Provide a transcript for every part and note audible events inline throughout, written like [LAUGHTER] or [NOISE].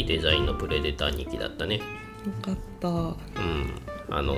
いいデザインのプレデター2機だったね。よかった。うん。あの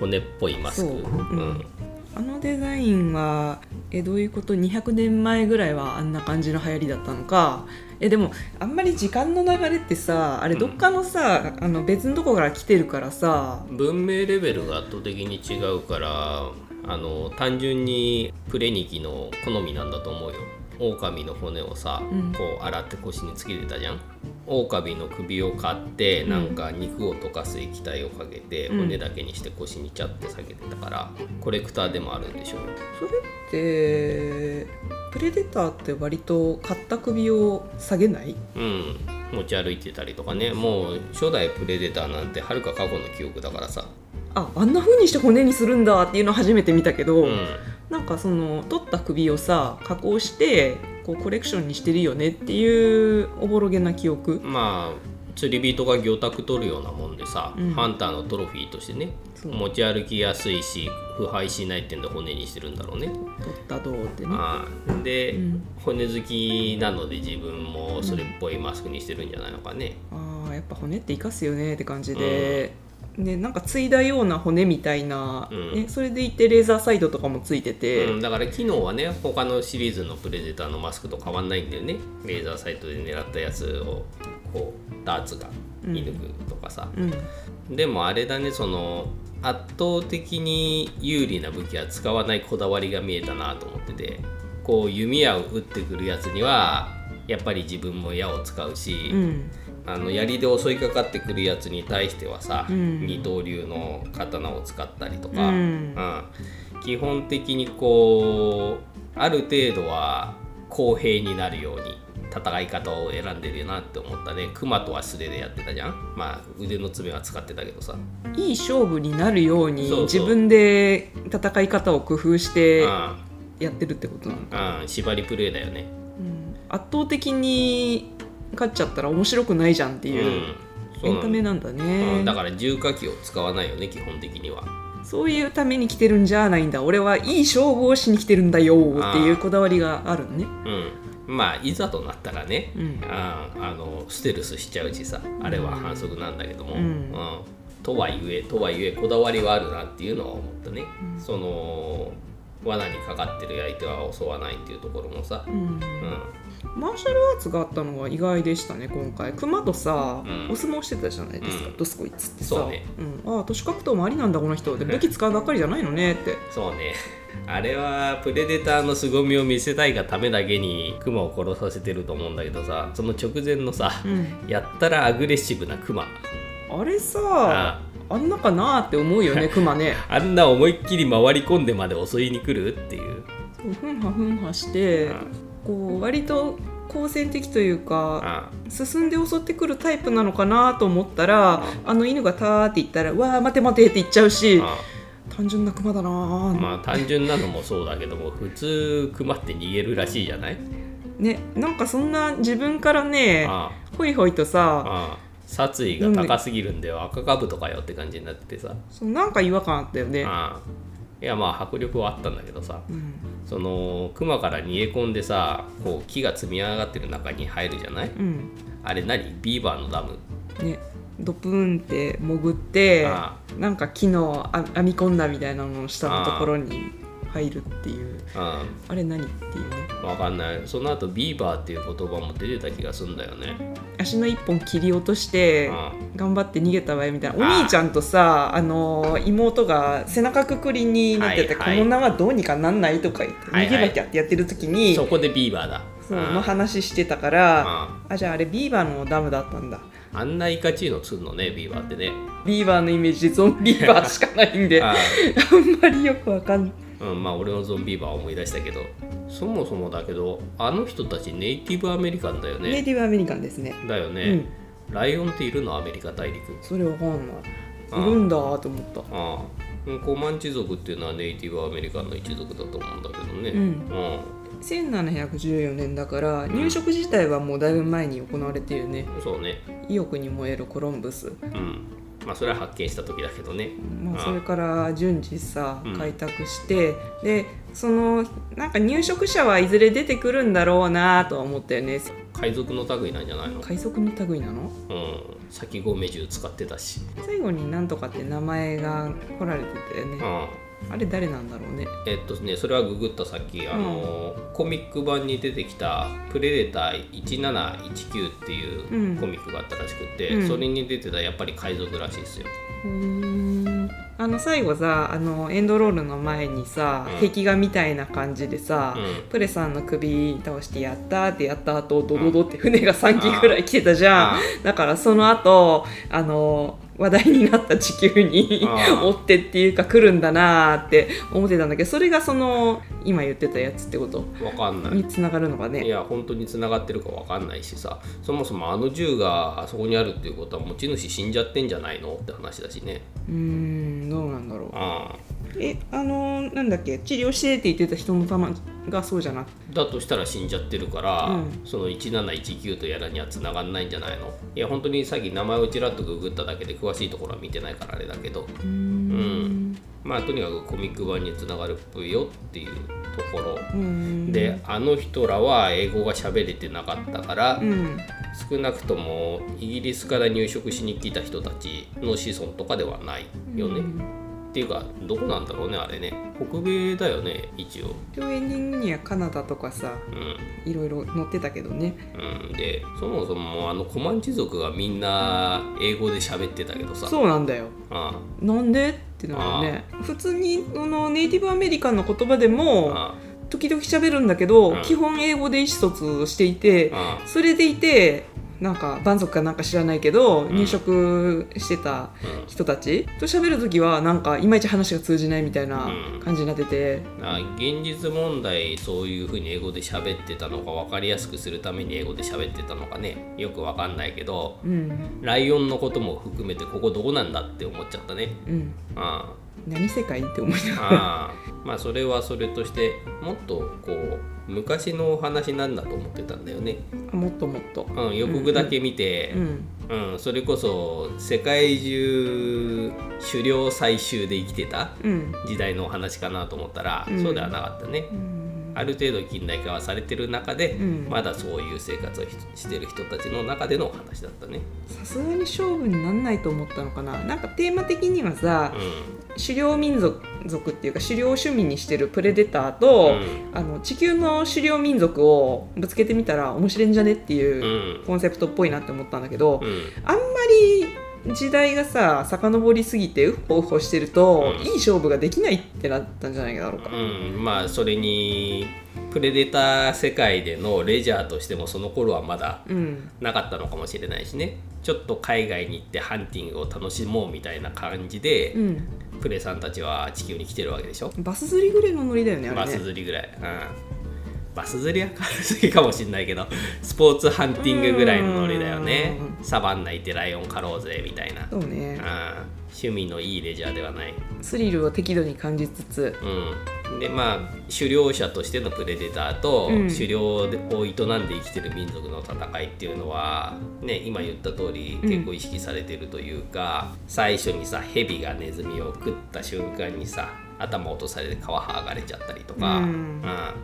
骨っぽいマスク。そう。うん。あのデザインはえどういうこと？200年前ぐらいはあんな感じの流行りだったのか。えでもあんまり時間の流れってさあれどっかのさ、あの別のとこから来てるからさ。文明レベルが圧倒的に違うからあの単純にプレニキの好みなんだと思うよ狼の骨をさ、うん。こう洗って腰につけてたじゃん。狼の首を買ってうん。なんか肉を溶かす液体をかけて、うん。骨だけにして腰にチャって下げてたからコレクターでもあるんでしょそれってプレデターって割と買った首を下げない？うん。持ち歩いてたりとかね。もう初代プレデターなんてはるか過去の記憶だからさああんな風にして骨にするんだっていうのを初めて見たけど、うん。なんかその取った首をさ加工してこうコレクションにしてるよねっていうおぼろげな記憶。まあ釣り人が魚拓取るようなもんでさ、うん。ハンターのトロフィーとしてね持ち歩きやすいし腐敗しないってんで骨にしてるんだろうね。取ったどうってね。ああで、うん。骨好きなので自分もそれっぽいマスクにしてるんじゃないのかね。あーやっぱ骨って生かすよねって感じで、でなんか継いだような骨みたいな、うん。ね、それでいてレーザーサイドとかもついてて、うん、だから機能はね他のシリーズのプレデターのマスクと変わんないんだよね。レーザーサイトで狙ったやつをこうダーツが見抜くとかさ、うん。でもあれだねその圧倒的に有利な武器は使わないこだわりが見えたなと思ってて。こう弓矢を撃ってくるやつにはやっぱり自分も矢を使うし、うんあの槍で襲いかかってくるやつに対してはさ、うん。二刀流の刀を使ったりとうか、ん。うん。基本的にこうある程度は公平になるように戦い方を選んでるよなって思ったね。熊とは素手でやってたじゃん。まあ腕の爪は使ってたけどさ、いい勝負になるように自分で戦い方を工夫してうやってるってことなのか、んうん、縛りプレーだよね。うん。圧倒的に勝っちゃったら面白くないじゃんっていう、うん。エンタメなんだね、うん。だから重火器を使わないよね基本的には。そういうために来てるんじゃないんだ。俺はいい勝負をしに来てるんだよっていうこだわりがあるのね。うん。まあいざとなったらね、うん。ああのステルスしちゃうしさあれは反則なんだけども、うん。とはいえとはいえこだわりはあるなっていうのは思ったね、その罠にかかってる相手は襲わないっていうところもさ、うん。うんマーシャルアーツがあったのは意外でしたね今回。熊とさ、うん。お相撲してたじゃないですか、うん。ドスコイツってさ。そうね。うん、ああ都市格闘もありなんだこの人。で武器使うばっかりじゃないのねって。[LAUGHS] そうね。あれはプレデターの凄みを見せたいがためだけにクマを殺させてると思うんだけどさその直前のさ、うん。やったらアグレッシブなクマあれさあ。あんなかなって思うよね [LAUGHS] 熊ね。あんな思いっきり回り込んでまで襲いに来るっていう。ふんはふんはしてこう割と好戦的というかあ進んで襲ってくるタイプなのかなと思ったらあの犬がターって言ったら「わあ待て待て」って言っちゃうしあ単純な熊だなぁまあ単純なのもそうだけども普通クマって逃げるらしいじゃない？ねなんかそんな自分からねあほいほいとさあ殺意が高すぎるんだよ。赤かぶとかよって感じになっててさ。そうなんか違和感あったよね。ああいやまあ迫力はあったんだけどさうん。そのクマから逃げ込んでさこう木が積み上がってる中に入るじゃない？うん。あれ何？ビーバーのダム。ね、ドプーンって潜ってあなんか木のあ編み込んだみたいなのの下のところに入るっていううあれ何っていうね。んわかんない。その後ビーバーっていう言葉も出てた気がするんだよね。足の一本切り落としてう頑張って逃げたわよみたいな。おあ。ー兄ちゃんとさあの妹が背中くくりになってて、はいはい。この縄どうにかなんないとか言って逃げなきゃってやってる時に、そこでビーバーだ。その話してたから、ああじゃああれビーバーのダムだったんだ。あんないかちいのつんのねビーバーってね。ビーバーのイメージゾンビーバーしかないんでああんまりよくわかんない。あうんまあ俺のゾンビーバー思い出したけどそもそもだけどあの人たちネイティブアメリカンだよネイねティブアメリカンですね。だよね、ライオンっているのアメリカ大陸。それわかんない。いるんだと思った。ああうん。コマンチ族っていうのはネイティブアメリカンの一族だと思うんだけどね。うん。うん。1714年だから入植自体はもうだいぶ前に行われているね。そうね。意欲に燃えるコロンブス。うんまあそれは発見した時だけどね。まあ、それから順次さうん。開拓して、でそのなんか入植者はいずれ出てくるんだろうなとは思ったよね。海賊の類なんじゃないの？海賊の類なの？うん。先込銃使ってたし。最後になんとかって名前が来られてたよね、うんあれ誰なんだろうね。えっとねそれはググったさっきあの、コミック版に出てきた「プレデター1719」っていううん。コミックがあったらしくて、うん。それに出てたやっぱり海賊らしいですよ。あの最後さあのエンドロールの前にさ、うん。壁画みたいな感じでさ、うん。プレさんの首倒してやったーってやった後ドドドって船が3機ぐらい来てたじゃん。あだからその後あの話題になった地球にあ追ってっていうか来るんだなーって思ってたんだけどそれがその今言ってたやつってこと？わかんない。につながるのかいねや本当に繋がってるかわかんないしさ。そもそもあの銃があそこにあるっていうことは持ち主死んじゃってんじゃないの？って話だしね。うーんどうなんだろう。あえあのなんだっけ治療してって言ってた人の玉がそうじゃなくあだとしたら死んじゃってるから、うん。その1719とやらには繋がんないんじゃないの？いや本当にさっき名前をちらっとググっただけで詳しいところは見てないからあれだけど。うーん。まあとにかくコミック版に繋がるっぽいよっていうところ。であの人らは英語が喋れてなかったから、うん。少なくともイギリスから入植しに来た人たちの子孫とかではないよね、っていうかどこなんだろうねあれね。北米だよね一応。一応エンディングにはカナダとかさうん。いろいろ載ってたけどね。うん、でそもそもあのコマンチ族がみんな英語で喋ってたけどさ。そうなんだよ。あなんで？ってなるよね。普通にあのネイティブアメリカンの言葉でもあ時々喋るんだけど、うん。基本英語で意思疎通していてあ。それでいてなんか蛮族かなんか知らないけど、ん。入植してたうん。人たちと喋る時はなんかいまいち話が通じないみたいなうん。感じになってて、あ現実問題そういうふうに英語で喋ってたのか分かりやすくするために英語で喋ってたのかね。よく分かんないけどうん。ライオンのことも含めてここどこなんだって思っちゃったね。うん、あ何世界って思いなあがら。まあそれはそれとしてもっとこう昔のお話なんだと思ってたんだよね、もっともっと。うん、予告だけ見て、うんうん、それこそ世界中狩猟採集で生きてたうん。時代のお話かなと思ったら、うん。そうではなかったね、うん。ある程度近代化はされてる中で、うん。まだそういう生活をししてる人たちの中でのお話だったね、さすがに勝負になんないと思ったのかな。なんかテーマ的にはさう狩猟民族族っていうか狩猟趣味にしてるプレデターと、うん。あの地球の狩猟民族をぶつけてみたら面白いんじゃねっていううん。コンセプトっぽいなって思ったんだけど、うん。あんまり時代がさ遡りすぎてウッホウホしてると、うん。いい勝負ができないってなったんじゃないだろうか。うん、まあそれにプレデター世界でのレジャーとしてもその頃はまだうん。なかったのかもしれないしね。ちょっと海外に行ってハンティングを楽しもうみたいな感じで、うん、プレさんたちは地球に来てるわけでしょ。バス釣りぐらいのノリだよねあバれね。ス釣りぐらい、うん、バス釣りは軽すぎかもしれないけどスポーツハンティングぐらいのノリだよね。うサバンナ行ってライオン狩ろうぜみたいな、そうね。うん、趣味のいいレジャーではない。スリルを適度に感じつつ。うん、でまあ狩猟者としてのプレデターと、うん。狩猟を営んで生きてる民族の戦いっていうのは、ね、今言った通りうん結構意識されてるというか、最初にさヘビがネズミを食った瞬間にさ頭落とされて皮剥がれちゃったりとか、うん。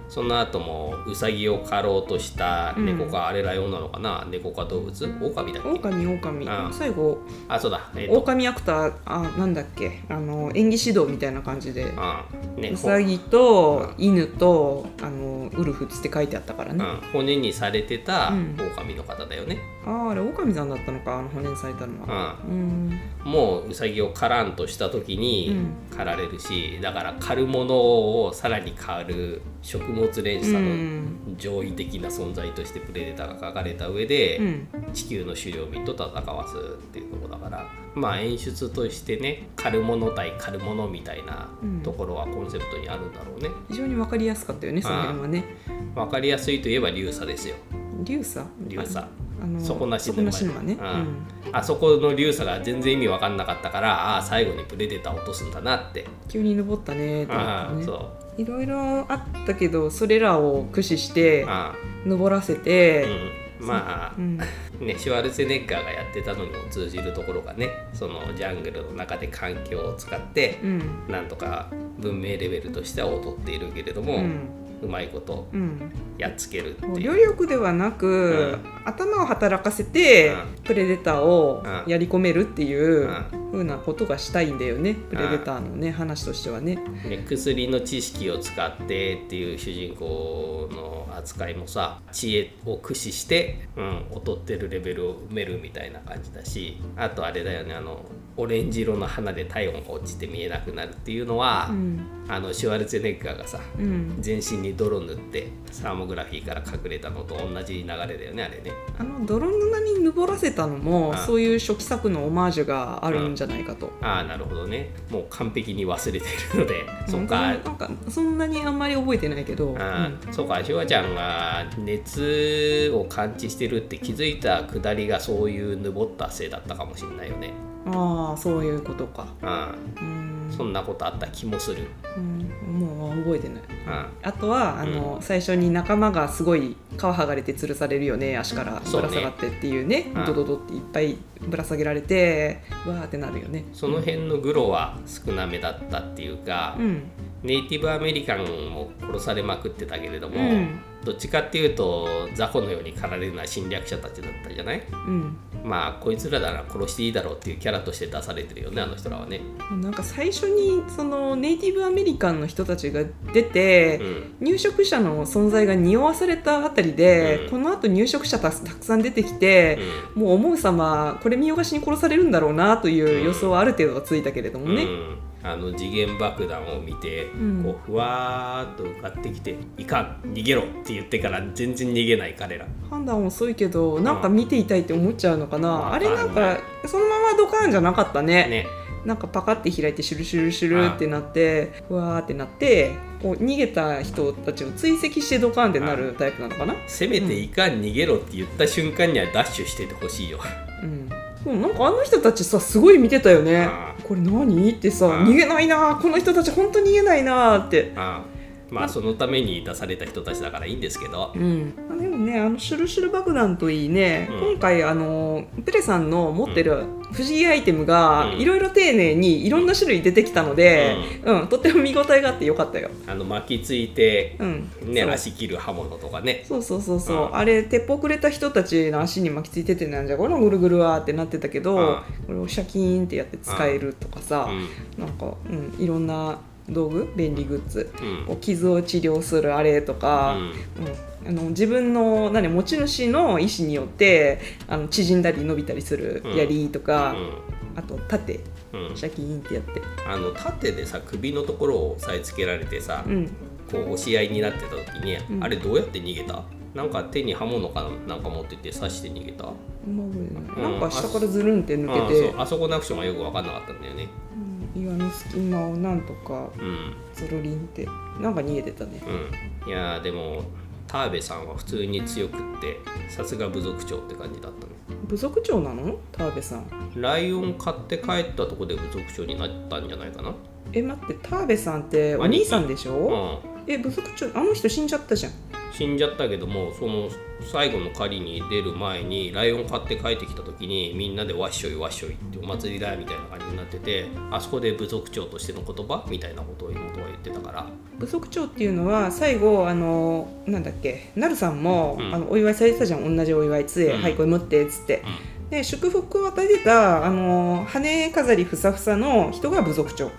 その後もウサギを狩ろうとした猫か、あれライオンなのかな？猫か動物？狼だっけ？狼狼。うん。最後あそうだ。えっ、と。狼アクターあなんだっけ？あの演技指導みたいな感じで。うん。ねう。さぎと犬とあのウルフって書いてあったからね、うん、骨にされてたうん。狼の方だよね、あああれ狼さんだったのかあの骨にされたのは。うん。もうウサギを狩らんとした時にう狩られるし、だから狩るものをさらに狩る食物連鎖うのん。上位的な存在としてプレデターが書かれた上で、うん。地球の狩猟民と戦わすっていうところだからまあ演出としてね狩るもの対狩るものみたいなところはコンセプトにあるんだろうね、非常に分かりやすかったよねその辺はね。分かりやすいといえばリュウサですよ。リュウサリュウサあの底なし沼ね、うん。あそこのリュウサが全然意味分かんなかったからああ最後にプレデターを落とすんだなって。急に登ったねとああ思ってね。いろいろあったけどそれらを駆使してあ登らせあて、うん。まあ、うん。ね、シュワルツェネッガーがやってたのにも通じるところがねそのジャングルの中で環境を使ってうん。なんとか文明レベルとしては劣っているけれども、ううんまいことうん。やっつけるってもう。いう両力ではなく、うん。頭を働かせて、うプレデターをうん。やり込めるっていううんふうなことがしたいんだよね。プレデターのね話としてはね。ね、薬の知識を使ってっていう主人公の扱いもさ知恵を駆使して、うん、劣ってるレベルを埋めるみたいな感じだしあとあれだよねあのオレンジ色の花で体温が落ちて見えなくなるっていうのは、うん。あのシュワルツェネッガーがさうん、全身に泥塗ってサーモグラフィーから隠れたのと同じ流れだよねあれね。あの泥沼にぬぼらせたのもうんそういう初期作のオマージュがあるんじゃないかと。ああなるほどね。もう完璧に忘れてるので。そっか。なんかそんなにあんまり覚えてないけど、あーそうか。シュワちゃんが熱を感知してるって気づいたくだりがそういうぬぼったせいだったかもしれないよね。うんああそういうことか。あうんそんなことあった気もする。うんもう覚えてない。ああとはあの、最初に仲間がすごい皮剥がれて吊るされるよね足からぶら下がってっていうね。うん。ドドドっていっぱいぶら下げられてわーってなるよね。その辺のグロは少なめだったっていうか、うん。ネイティブアメリカンも殺されまくってたけれども、うんどっちかっていうと雑魚のように駆られるのは侵略者たちだったじゃない？うん。まあこいつらなら殺していいだろうっていうキャラとして出されてるよねあの人らはね。なんか最初にそのネイティブアメリカンの人たちが出て、うん。入植者の存在が匂わされたあたりで、うん。このあと入植者たたくさん出てきて、もう思う様これ見よがしに殺されるんだろうなという予想はある程度はついたけれどもね、うん、あの次元爆弾を見て、ん。こうふわーっと浮かってきて「いかん逃げろ」って言ってから全然逃げない彼ら。判断遅いけどなんか見ていたいって思っちゃうのかな、うんあれなんかそのままドカーンじゃなかったね。ね。なんかパカって開いてシュルシュルシュルってなってふわーってなってこう逃げた人たちを追跡してドカーンってなるタイプなのかな？せめて「いかん逃げろ」って言った瞬間にはダッシュしててほしいよ。うんでもなんかあの人たちさすごい見てたよね。あこれ何？ってさあ逃げないなこの人たち本当逃げないなってまあそのために出された人たちだからいいんですけど。うん、あでもねあのシュルシュル爆弾といいね、うん。今回あのペレさんの持ってる不思議アイテムがうん。いろいろ丁寧にいろんな種類出てきたので、うん。とっても見応えがあってよかったよ。あの巻きついて、うん。ね、足切る刃物とかね。そうそうそうそう、うん。あれ鉄砲くれた人たちの足に巻きついててなんじゃこれぐるぐるわーってなってたけど、うんこれをシャキーンってやって使えるとかさ、うんなんか、うん、いろんな道具便利グッズ、うん。傷を治療するあれとか、うん、あの自分の何持ち主の意思によってあの縮んだり伸びたりするうん槍とか、うあと盾。んうん。シャキーンってやって、あの盾でさ首のところを押さえつけられてさ、うん、こう押し合いになってた時に、うん。あれどうやって逃げた？なんか手に刃物かなんか持ってて刺して逃げた？なんか下からずるんって抜あけて。あそこのアクションがよく分かんなかったんだよね。うん岩の隙間をなんとかうん。ゾロリンってなんか逃げてたね。うん。いやーでも田辺さんは普通に強くってさすが部族長って感じだったね。部族長なの？田辺さん。ライオン買って帰ったとこで部族長になったんじゃないかな。え待って田辺さんってお兄さんでしうょんえ部族長あの人死んじゃったじゃん。死んじゃったけどもその最後の狩りに出る前にライオン買って帰ってきた時にみんなでわっしょいわっしょいってお祭りだみたいな感じになっててあそこで部族長としての言葉みたいなことを妹は言ってたから。部族長っていうのは最後あのなんだっけなるさんも、うん。あのお祝いされてたじゃん。同じお祝い杖、うん。はいこれ持ってっつって、で祝福を与えてたあの羽飾りふさふさの人が部族長。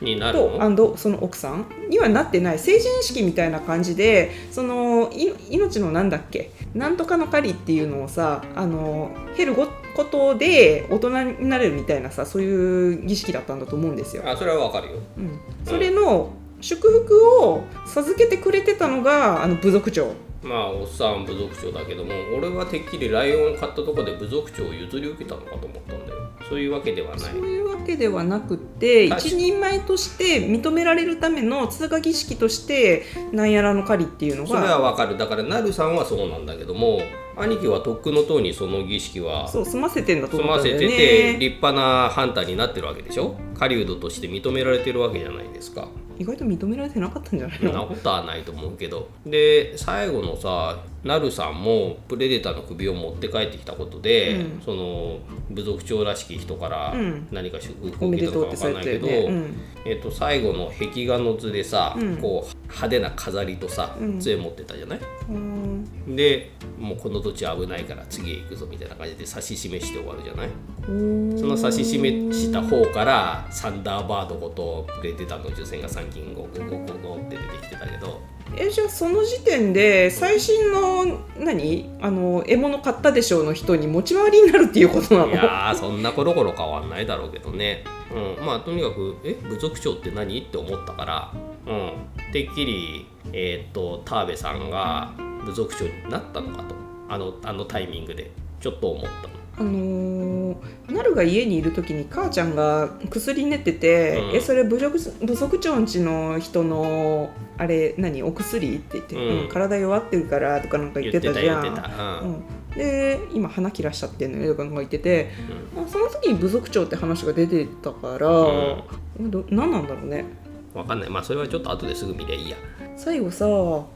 になるの？とアンドその奥さんにはなってない成人式みたいな感じでそのい命のなんだっけ？なんとかの狩りっていうのをさあの経るごことで大人になれるみたいなさそういう儀式だったんだと思うんですよ。あそれはわかるよ。うん、それの祝福を授けてくれてたのがあの部族長まあおっさん部族長だけども俺はてっきりライオンを買ったとこで部族長を譲り受けたのかと思ったんだよ。そういうわけではない。そういうわけではなくて一人前として認められるための通過儀式としてなんやらの狩りっていうのそれはがわかる。だからなるさんはそうなんだけども兄貴はとっくのとうにその儀式はそう済ませてんだと済ませ思ったんだよててね立派なハンターになってるわけでしょ。狩人として認められてるわけじゃないですか意外と認められてなかったんじゃないそんなのことはないと思うけど。で最後ののさなるさんもプレデターの首を持って帰ってきたことで、うん。その部族長らしき人からうん。何か祝福を受けたのかでとうってわかんないけど、ね、うん。えっと最後の壁画の図でさ、うん。こう派手な飾りとさうん。杖持ってたじゃない、うん。でもうこの土地危ないから次へ行くぞみたいな感じで指し示して終わるじゃない？その指し示した方からサンダーバードごとプレデターの受選が参勤ゴゴゴゴゴって出てきてたけど。えじゃあその時点で最新の何？あの獲物買ったでしょうの人に持ち回りになるっていうことなの？いやーそんなコロコロ変わんないだろうけどね、うん、まあとにかくえ部族長って何？って思ったから、うん、てっきりえーっと田辺さんが部族長になったのかと。あのあのタイミングで。ちょっと思ったの。あのー、なるが家にいる時に母ちゃんが薬練ってて「うん。えそれ部族部族長んちの人のあれ何お薬?」って言って、うん。うん体弱ってるから」とかなんか言言っててた。じゃん。で今鼻切らしちゃってんのよとか言ってて、あその時に部族長って話が出てたから、ど何なんだろうね。わかんない。まあそれはちょっと後ですぐ見りゃいいや。最後さうん。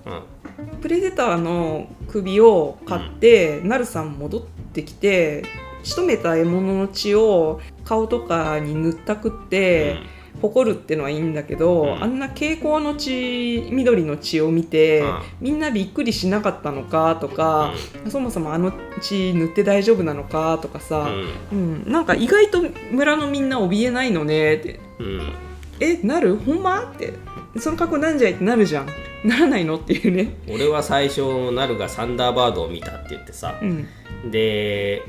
プレデターの首を買って、ナルさん戻ってきて仕留めた獲物の血を顔とかに塗ったくって、誇るってのはいいんだけど、うん。あんな蛍光の血緑の血を見て、うん。みんなびっくりしなかったのかとか、そもそもあの血塗って大丈夫なのかとかうさ、ん。うん。なんか意外と村のみんな怯えないのねって。うん。えなる？ほんま？って。その格好なんじゃい？ってなるじゃんならないの？っていうね。俺は最初なるがサンダーバードを見たって言ってさうん。で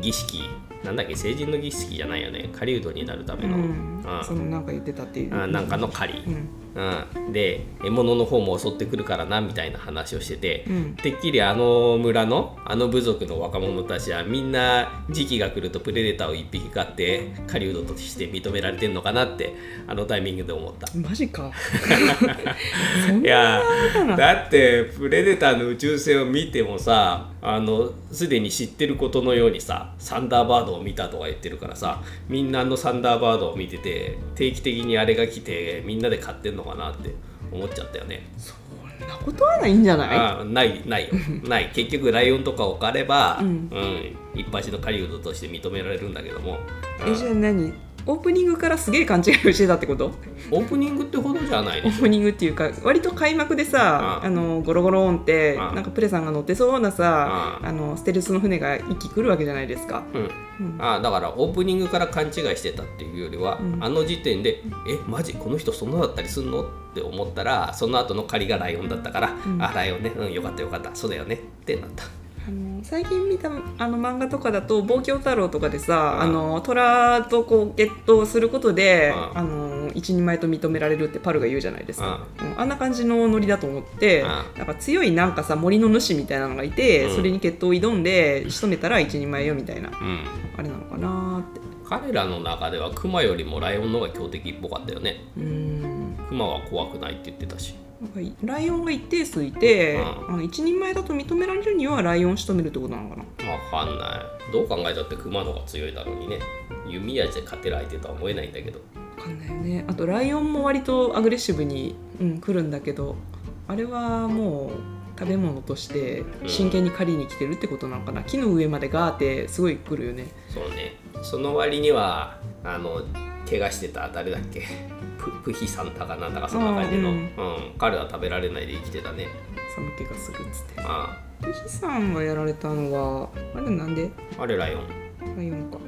儀式なんだっけ成人の儀式じゃないよね。狩人になるための、うん。あそのなんか言ってたっていう。あなんかの狩り。う、んうん、で獲物の方も襲ってくるからなみたいな話をしてて、うんてっきりあの村のあの部族の若者たちはみんな時期が来るとプレデターを一匹飼って狩人として認められてんのかなってあのタイミングで思った。マジか。[LAUGHS] いやだってプレデターの宇宙船を見てもさあのすでに知ってることのようにさサンダーバードを見たとか言ってるからさみんなあのサンダーバードを見てて定期的にあれが来てみんなで買ってんのかなって思っちゃったよね。そんなことはないんじゃない？あないない。よ [LAUGHS] ない。結局ライオンとかを狩れば、ううん。ん一般の狩人として認められるんだけども、えじゃあ何？オープニングからすげえ勘違いをしてたってこと？オープニングってほどじゃないオープニングっていうか割と開幕でさ、うんあのゴロゴロンって、うんなんかプレさんが乗ってそうなさ、うんあのステルスの船が一気来るわけじゃないですか。ょ、うん。うん。あだからオープニングから勘違いしてたっていうよりは、うん。あの時点で「えマジこの人そんなだったりすんの?」って思ったらその後の狩りがライオンだったから「うん。あライオンね。うんよかったよかった。そうだよね」ってなった。最近見たあの漫画とかだと「望郷太郎」とかでさ、うんあの虎とこう決闘することで、うんあの一人前と認められるってパルが言うじゃないですか、うん。あんな感じのノリだと思って、うんなんか強いなんかさ森の主みたいなのがいて、うん。それに決闘を挑んで仕留めたら一人前よみたいなうん。あれなのかなって。彼らの中ではクマよりもライオンの方が強敵っぽかったよね。うーん。クマは怖くないって言ってたしライオンが一定数いて、うん。あの一人前だと認められるにはライオンを仕留めるってことなのかな？わかんない。どう考えたってクマの方が強いだろうにね。弓矢で勝てる相手とは思えないんだけど。わかんないよね。あとライオンも割とアグレッシブに、うん、来るんだけどあれはもう食べ物として真剣に狩りに来てるってことなのかな、木の上までガーってすごい来るよね。そうね。その割にはあの怪我してた誰だっけ？ププヒサンタかなんだかそんな感じの、ううん。ん。彼は食べられないで生きてたね。寒気がすぐっつってあ富士山がやられたのはあれなんで？あれライオン。ライオンか。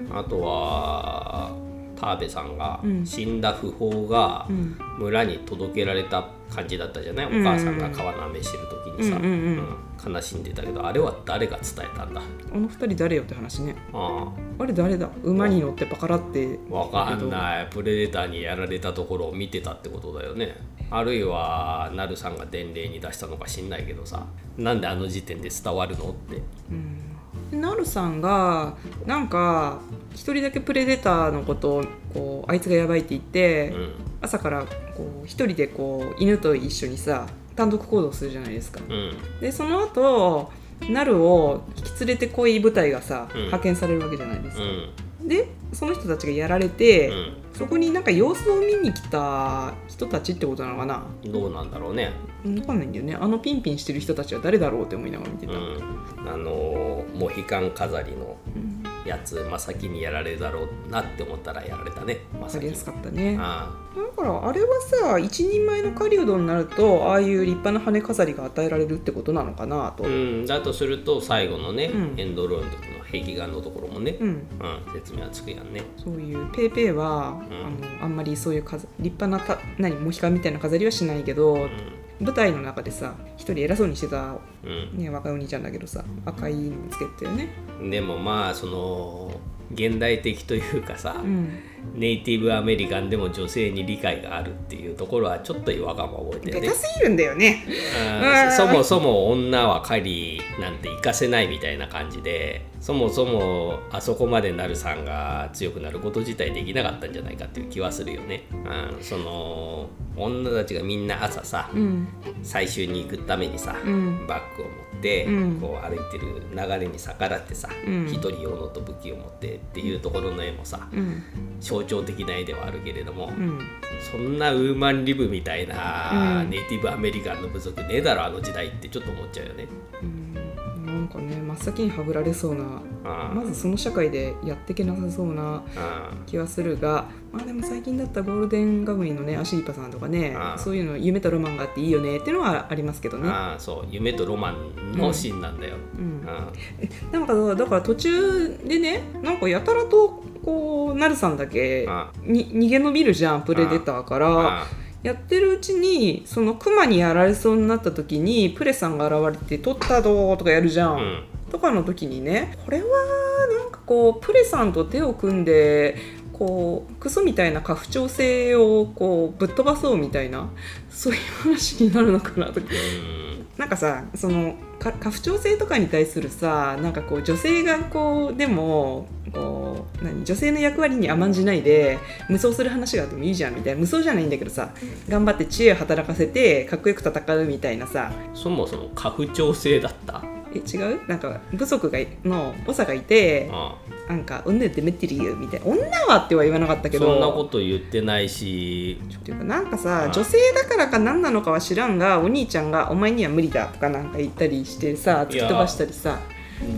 うん。あとは田辺さんがうん。死んだ訃報がうん。村に届けられた感じだったじゃない、うん。お母さんが川なめしてる時にさ、うんうんうん。うん悲しんでたけどあれは誰が伝えたんだ？あの二人誰よって話ね。ああ。れ誰だ？馬に乗ってパカラって。あわかんない。プレデターにやられたところを見てたってことだよね。あるいはなるさんが伝令に出したのか知んないけどさ。なんであの時点で伝わるのって。うん。でナルさんがなんか一人だけプレデターのことをこうあいつがやばいって言って、うん。朝からこう一人でこう犬と一緒にさ単独行動するじゃないですか。うん。でその後ナルを引き連れてこい部隊がさ、うん。派遣されるわけじゃないですうか、ん。でその人たちがやられて、うん。そこになんか様子を見に来た人たちってことなのかな。どうなんだろうね。分かんないんだよね。あのピンピンしてる人たちは誰だろうって思いながら見てた、うん、あのモヒカン飾りのうんやつ真先にやられるだろうなって思ったらやられたね。真先に。分かりやすかったね。あだからあれはさ一人前の狩人になるとああいう立派な羽飾りが与えられるってことなのかなと、あうん。だとすると最後のね、うん。エンドロールの時の壁画のところもね、うん。うん、説明はつくやんね。そういうペーペーは、あのあんまりそういう飾立派なた何モヒカンみたいな飾りはしないけど、舞台の中でさ一人偉そうにしてた、うん、ね、若いお兄ちゃんだけどさ赤いのつけてね。うん、でもまあその現代的というかさ、うん。ネイティブアメリカンでも女性に理解があるっていうところはちょっと違和感を覚えてるね。すぎるんだよね。そもそも女は狩りなんて行かせないみたいな感じでそもそもあそこまでなるさんが強くなること自体できなかったんじゃないかっていう気はするよね。うん、その女たちがみんな朝さうん。採集に行くためにさ、うん。バッグを持って、うん。こう歩いてる流れに逆らってさ、うん。一人用のと武器を持ってっていうところの絵もさうん。象徴的な絵ではあるけれども、うん。そんなウーマンリブみたいなうん。ネイティブアメリカンの部族ねえだろあの時代ってちょっと思っちゃうよね。かね真っ先にはぶられそうなあまずその社会でやっていけなさそうなあ気はするがまあでも最近だったらゴールデンガムリのねアシリパさんとかねそういうの夢とロマンがあっていいよねっていうのはありますけどね。ああそう夢とロマンのシーンなんだよ。うん。あなんかだから途中でねなんかやたらとこうなるさんだけあに逃げ延びるじゃんプレデターから。あやってるうちにそのクマにやられそうになった時にプレさんが現れて「取ったどー」とかやるじゃん、うん。とかの時にねこれはなんかこうプレさんと手を組んでこうクソみたいな家父長制をこうぶっ飛ばそうみたいなそういう話になるのかなと。かうん。なんかさそのか家父長制とかに対するさなんかこう女性がこうでもこう何女性の役割に甘んじないで無双する話があってもいいじゃんみたいな無双じゃないんだけどさ頑張って知恵を働かせてかっこよく戦うみたいなさそもそも家父長制だった？え違う？なんか部族がいの長がいてあなんか「女ってめってるよ」みたいな「女は」っては言わなかったけど。そんなこと言ってないし。っていうかな。んかさあ女性だからか何なのかは知らんがお兄ちゃんが「お前には無理だ」とかなんか言ったりしてさ突き飛ばしたりさ。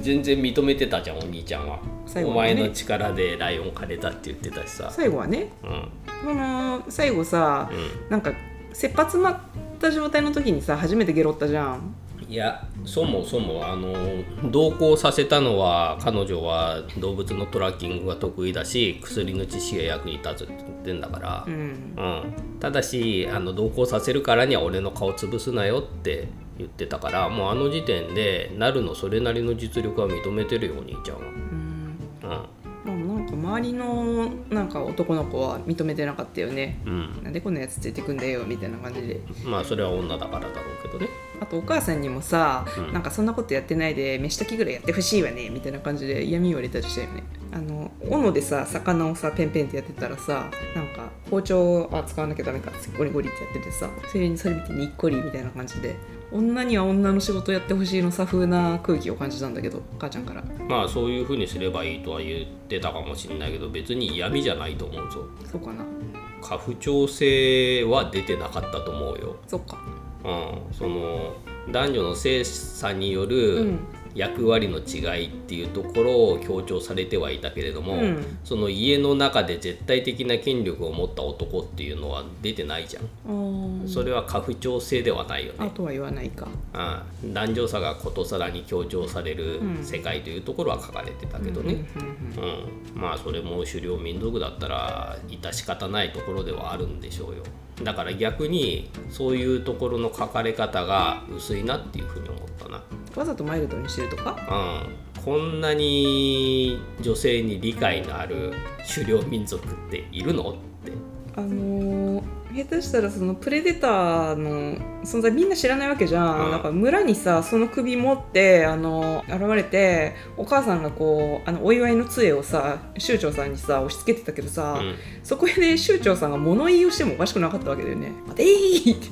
全然認めてたじゃんお兄ちゃんは、ね。前の力でライオン枯れたって言ってたしさ。最後はね。うん。その最後さうなんか切羽詰まった状態の時にさ初めてゲロったじゃんん、いやそもそもあの同行させたのは彼女は動物のトラッキングが得意だし薬の知識が役に立つって言ってんだから。う、ん。うん、ただしあの同行させるからには俺の顔潰すなよって言ってたからもうあの時点でなるのそれなりの実力は認めてるよお兄ちゃんは。うん。うん周りのなんか男の子は認めてなかったよね。うん、なんでこんなやつついてくんだよみたいな感じで。まあそれは女だからだろうけどね。あとお母さんにもさ、うん。なんかそんなことやってないで飯炊きぐらいやってほしいわねみたいな感じで嫌味言われたりしたよね。あの斧でさ魚をさペンペンってやってたらさなんか包丁あ使わなきゃダメかゴリゴリってやっててさそれにそれ見てにっこりみたいな感じで女には女の仕事やってほしいのさ風な空気を感じたんだけどお母ちゃんから。まあそういうふうにすればいいとは言ってたかもしれないけど別に嫌味じゃないと思うぞ。そうかな。家父長制は出てなかったと思うよ。そっか。うん、その男女の性差にようるん役割の違いっていうところを強調されてはいたけれども、うん。その家の中で絶対的な権力を持った男っていうのは出てないじゃん。それは家父長制ではないよね。あとは言わないか。うん、男女差がことさらに強調されるうん。世界というところは書かれてたけどね。まあそれも狩猟民族だったら致し方ないところではあるんでしょうよだから逆にそういうところの書かれ方が薄いなっていうふうに思ったな。わざとマイルドにしてるとか？うん。こんなに女性に理解のある狩猟民族っているの？って。あのー下手したらそのプレデターの存在みんな知らないわけじゃん、うんだから村にさその首持ってあの現れてお母さんがこうあのお祝いの杖をさ州長さんにさ押し付けてたけどさ、うん。そこで州長さんが物言いをしてもおかしくなかったわけだよね「待てー!」って。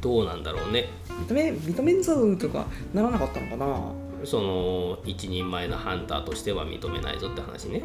どうなんだろうね「認め認めんぞ!」とかならなかったのかな、その一人前のハンターとしては認めないぞって話ね。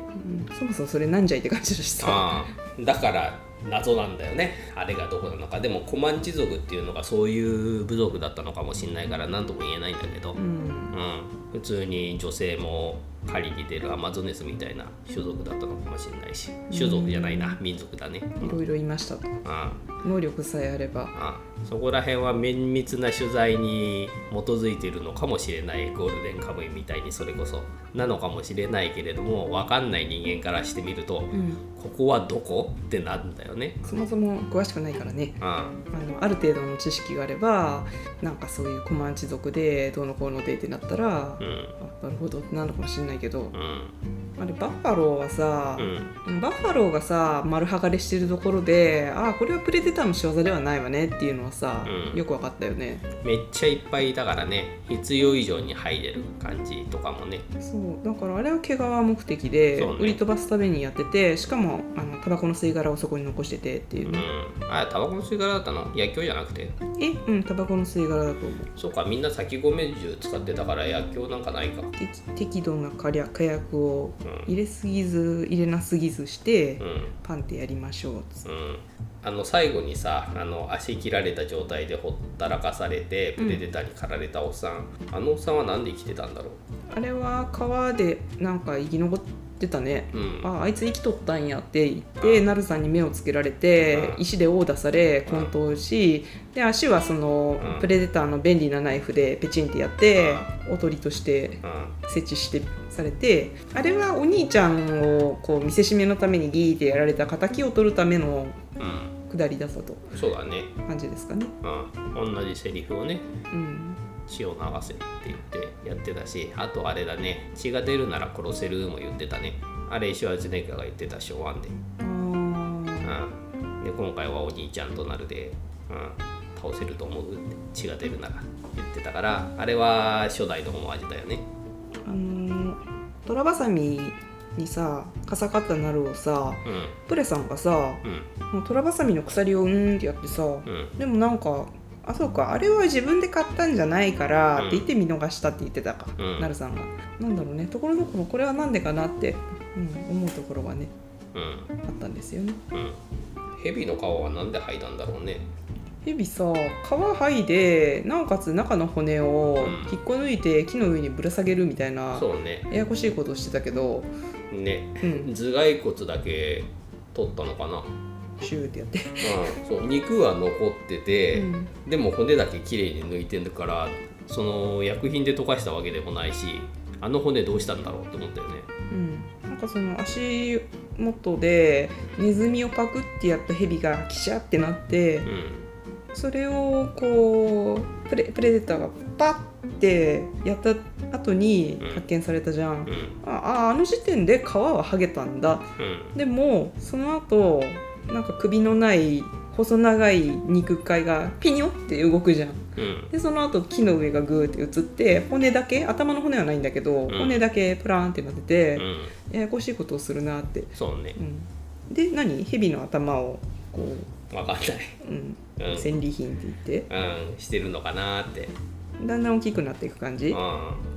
うん、そもそもそれなんじゃいって感じだしさ。だから謎なんだよね。あれがどこなのか。でもコマンチ族っていうのがそういう部族だったのかもしれないから何とも言えないんだけど、うん。うん、普通に女性も狩りに出るアマゾネスみたいな種族だったのかもしれないし。種族じゃないな民族だね。いろいろいましたと。あ能力さえあれば。あそこら辺は綿密な取材に基づいているのかもしれないゴールデンカムイみたいにそれこそなのかもしれないけれども分かんない人間からしてみると、うん。ここはどこってなるんだよね。そもそも詳しくないからね。ああのある程度の知識があればなんかそういうコマンチ族でどうのこうのでってなったら、あうん。あなるほどってなるかもしれないけど。うん。あれバッファローはさう、ん。バッファローがさ丸剥がれしてるところでああこれはプレデターの仕業ではないわねっていうのはさ、うん。よく分かったよね。めっちゃいっぱいいたからね必要以上に入れる感じとかもね。そう。だからあれは毛皮目的で、ね。売り飛ばすためにやっててしかもあのタバコの吸い殻をそこに残しててっていううね、ん。あタバコの吸い殻だったの？薬莢じゃなくて？えうんタバコの吸い殻だと思う。そうかみんな先込め銃使ってたから薬莢なんかないか。適適度な火薬火薬をうん。入れすぎず入れなすぎずして、うん。パンってやりましょうっつって。うん、あの最後にさあの足切られた状態でほったらかされてプレデターに狩られたおっさん、あのおっさんは何で生きてたんだろあれは川でなんか生き残ってたね、う、うん、ああいつ生きとったんやって言って、うん。ナルさんに目をつけられて、うん。石で殴打され混沌し、で足はその、うん。プレデターの便利なナイフでペチンってやって、おとりとしてうん。設置してされてあれはお兄ちゃんをこう見せしめのためにギーってやられた敵を取るためのうん、下りだったと。そうだね、感じですかね。うん、同じセリフをねうん。血を流せって言ってやってたしあとあれだね。血が出るなら殺せるも言ってたね。あれシュワルツェネッガーが言ってた昭和で、あー。うん、で今回はお兄ちゃんとなるで、うん、倒せると思うって血が出るなら言ってたからあれは初代のも味だよね。あのトラバサミにさかさかったナルをさうん。プレさんがさうん。もうトラバサミの鎖をうーんってやってさうん。でもなんかあそうかあれは自分で買ったんじゃないからうん。って言って見逃したって言ってたか、うん。ナルさんが。なんだろうねところどころこれはなんでかなって、うん、思うところはねうん。あったんですよね。うん。蛇の皮はなんで剥いだんだろうねヘビさ皮剥いでなおかつ中の骨をうん。引っこ抜いて木の上にぶら下げるみたいなそうね。ややこしいことをしてたけど、ね。うん、頭蓋骨だけ取ったのかな。シューってやって、うん、そう肉は残ってて、うん。でも骨だけ綺麗に抜いてるからその薬品で溶かしたわけでもないしあの骨どうしたんだろうって思ったよね。うん、なんかその足元でネズミをパクってやったヘビがキシャってなってうんそれをこうプレプレデターがパッてやった後にうん。発見されたじゃん、うん。あああの時点で皮は剥げたんだ。うん。でもその後なんか首のない細長い肉塊がピニョって動くじゃん。うん。でその後木の上がグーって映って骨だけ頭の骨はないんだけど、ん。骨だけプラーンってなってて、うん。ややこしいことをするなって、そうね。うん、で何？蛇の頭をこ分かんない、う、うん、うん。戦利品って言って。うん、してるのかなって。だんだん大きくなっていく感じ、う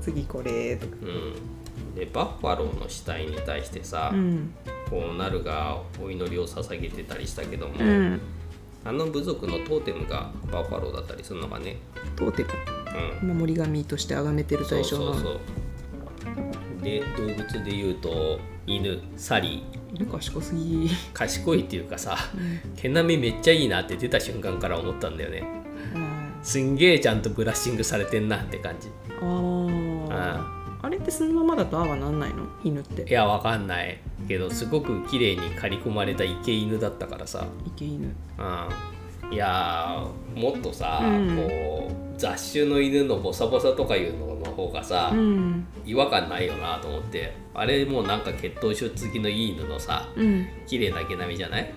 次これとか、ん、うん、でバッファローの死体に対してさ、うん。こうなるがお祈りを捧げてたりしたけども、うん、あの部族のトーテムがバッファローだったりするのかね。トーテうん。ム守り神として崇めてるそう対象の。そうそうで動物で言うと犬サリー犬賢すぎ、賢いっていうかさうん。毛並みめっちゃいいなって出た瞬間から思ったんだよね。あすんげえちゃんとブラッシングされてんなって感じ。あー。あれってそのままだとああはなんないの？犬って。いやわかんない。けどすごく綺麗に刈り込まれた池犬だったからさ。池犬。うん。いやーもっとさ、うん。こう雑種の犬のボサボサとかいうのの方がさ、うん。違和感ないよなと思ってあれもうなんか血統書付きのいい犬のさうん。綺麗な毛並みじゃない？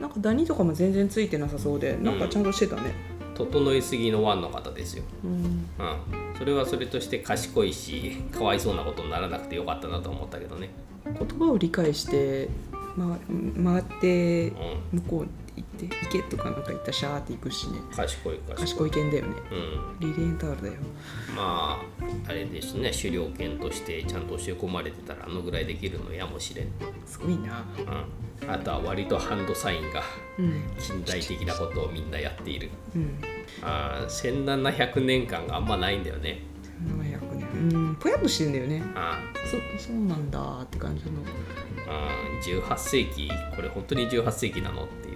なんかダニとかも全然ついてなさそうでなんかちゃんとしてたね。整いすぎのワンの方ですよ、うん。うん、それはそれとして賢いしかわいそうなことにならなくてよかったなと思ったけどね、言葉を理解して、ま、回ってう向こうで池とかなんか行ったらシャーって行くしね。賢い賢い。犬だよね。うん。リレンタールだよ。まああれですね狩猟犬としてちゃんと教え込まれてたらあのぐらいできるのやもしれん、すごいな。うん、あとは割とハンドサインがうん。近代的なことをみんなやっている。うん。あー1700年間があんまないんだよね。700年うん。ぽやっとしてんだよね。あそそうなんだって感じの。ーあー18世紀これ本当に18世紀なのっていう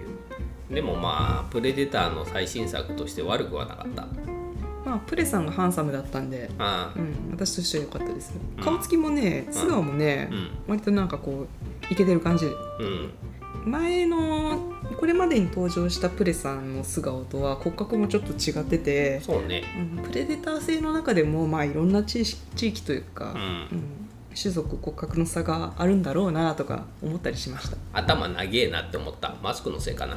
でもまあプレデターの最新作として悪くはなかった。まあプレさんがハンサムだったんであうん私としては良かったです。うん。顔つきもね素顔もねあうん。割となんかこうイケてる感じ。うん。前のこれまでに登場したプレさんの素顔とは骨格もちょっと違ってて、そうね。うんプレデター性の中でもまあいろんな地域地域というか、うん。うん種族骨格の差があるんだろうなとか思ったりしました。頭長えなって思った。マスクのせいかな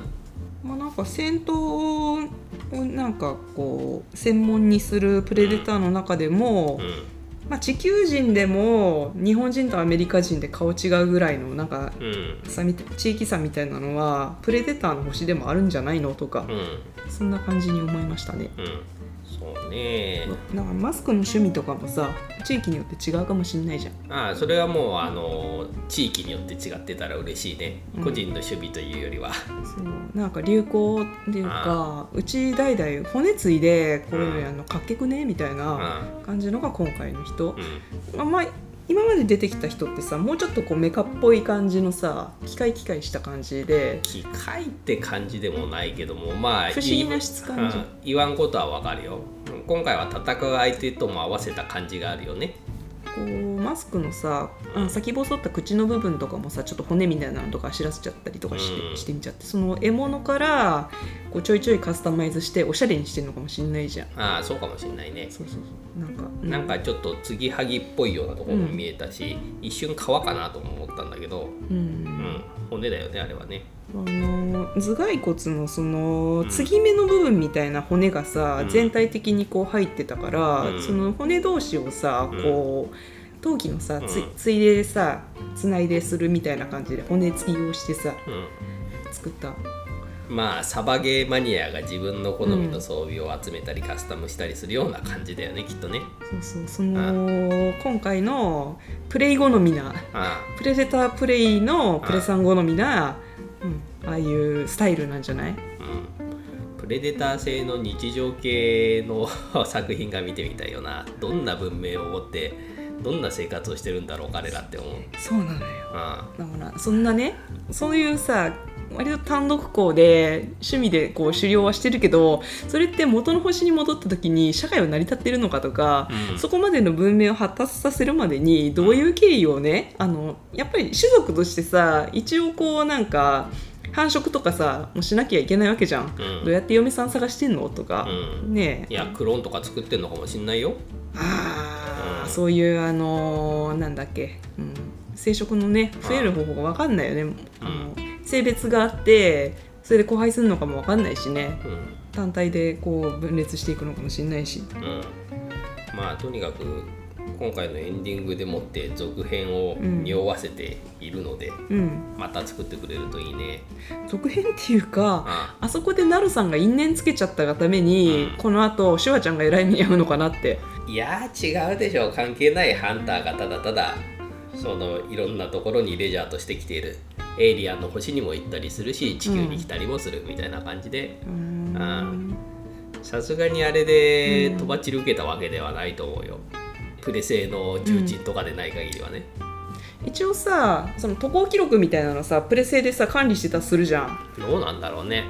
まあなんか戦闘をなんかこう専門にするプレデターの中でも、うん。まあ、地球人でも日本人とアメリカ人で顔違うぐらいのなんかうん。地域差みたいなのはプレデターの星でもあるんじゃないのとかう、ん。そんな感じに思いましたね。うんそうね。なんかマスクの趣味とかもさ地域によって違うかもしんないじゃん。ああそれはもうあの地域によって違ってたら嬉しいね、うん。個人の趣味というよりは。そう。なんか流行っていうかうち代々骨継いでこれあのかっけくねみたいなう感じのが今回の人。ん、うん。まあまあ今まで出てきた人ってさもうちょっとこうメカっぽい感じのさ機械機械した感じで機械って感じでもないけどもまあ不思議な質感じ。うん言わんことはわかるよ。うん今回は戦う相手とも合わせた感じがあるよね。こうマスクのさあの先細った口の部分とかもさちょっと骨みたいなのとか知らせちゃったりとかして,、うん。してみちゃってその獲物からこうちょいちょいカスタマイズしておしゃれにしてるのかもしんないじゃん。ああそうかもしれないね。そうそうそうなんか、うなんかちょっと継ぎはぎっぽいようなところも見えたし、一瞬皮かなとも思ったんだけど、うん、うん、骨だよねあれはね。あの頭蓋骨のそのうん。継ぎ目の部分みたいな骨がさ、うん。全体的にこう入ってたから、うん。その骨同士をさうん。こう陶器のさつ,、うん。ついでさつないでするみたいな感じで骨継ぎをしてさう作った。んまあサバゲーマニアが自分の好みの装備を集めたりカスタムしたりするような感じだよねきっとね。そうそうその今回のプレイ好みなあプレデタープレイのプレさん好みな、うん、ああいうスタイルなんじゃない？あうん。プレデター製の日常系の作品が見てみたいよな。どんな文明を持ってどんな生活をしてるんだろう彼らって思う。そうなのよ。あ。だからそんなねそういうさ割と単独校で趣味でこう狩猟はしてるけどそれって元の星に戻った時に社会は成り立ってるのかとか、うん。そこまでの文明を発達させるまでにどういう経緯をねあのやっぱり種族としてさ一応こうなんか繁殖とかさもうしなきゃいけないわけじゃん、うん。どうやって嫁さん探してんのとか、うん。ねえ。いやクローンとか作ってんのかもしんないよ。あーうん。そういうあのーなんだっけ、うん、生殖のね増える方法が分かんないよね、あの性別があってそれで交配するのかも分かんないしね。うん。単体でこう分裂していくのかもしれないし。うん。まあとにかく今回のエンディングでもって続編をうん。匂わせているので、うん。また作ってくれるといいね。続編っていうかああそこでなるさんが因縁つけちゃったがために、うん。このあとシュワちゃんが偉い目に遭うのかなって。いやー違うでしょ。関係ないハンターがただただそのいろんなところにレジャーとして来ているエイリアンの星にも行ったりするし地球に来たりもするみたいな感じで。さすがにあれでとばっちり受けたわけではないと思うよ。プレ製の重鎮とかでない限りはね、一応さその渡航記録みたいなのさプレセでさ管理してたりするじゃん。どうなんだろうね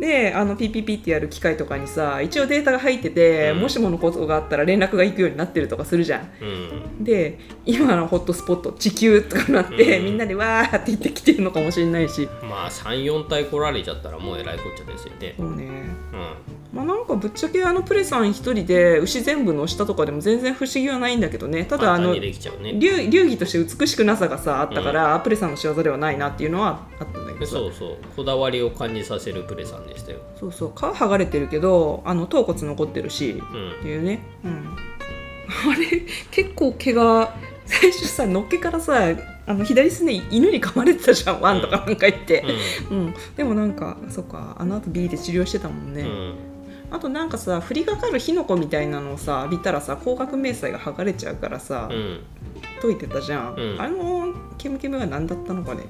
であの PPP ってやる機械とかにさ一応データが入ってて、うん。もしものことがあったら連絡が行くようになってるとかするじゃん。うん。で今のホットスポット地球とかなって、うん。みんなでわーって言ってきてるのかもしれないし。まあ34体来られちゃったらもうえらいこっちゃですよね。そうね。うんまあなんかぶっちゃけあのプレさん一人で牛全部の下とかでも全然不思議はないんだけどね。ただあのね。流流儀として美しくなさがさあったから、プレさんの仕業ではないなっていうのはあったんだけどさ。そうそう。こだわりを感じさせるプレさんでしたよ。そうそう。皮剥がれてるけどあの頭骨残ってるしうん。っていうね、うん、[LAUGHS] あれ結構毛が最初さのっけからさあの左すね犬に噛まれてたじゃんワンとかなんか言って、うん。でもなんかそっかあの後 B で治療してたもんね、うんあとなんかさ降りかかる火の粉みたいなのをさ浴びたらさ光学迷彩が剥がれちゃうからさ、うん。解いてたじゃん、うん。あのケムケムは何だったのかね？